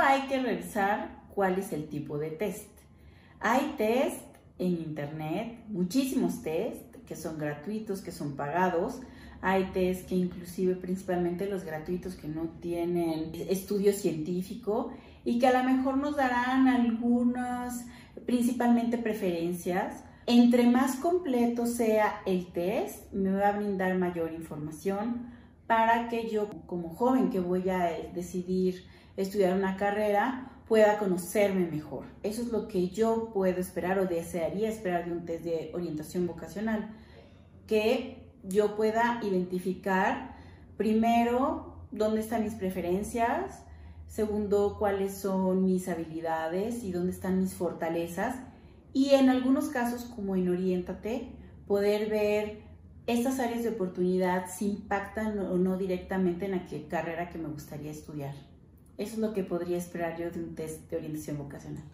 hay que revisar cuál es el tipo de test. Hay test en internet, muchísimos test que son gratuitos, que son pagados. Hay test que inclusive principalmente los gratuitos que no tienen estudio científico y que a lo mejor nos darán algunas, principalmente preferencias. Entre más completo sea el test, me va a brindar mayor información para que yo como joven que voy a decidir estudiar una carrera pueda conocerme mejor. Eso es lo que yo puedo esperar o desearía esperar de un test de orientación vocacional, que yo pueda identificar primero dónde están mis preferencias, segundo cuáles son mis habilidades y dónde están mis fortalezas y en algunos casos como en Oriéntate poder ver estas áreas de oportunidad si impactan o no directamente en la carrera que me gustaría estudiar. Eso es lo que podría esperar yo de un test de orientación vocacional.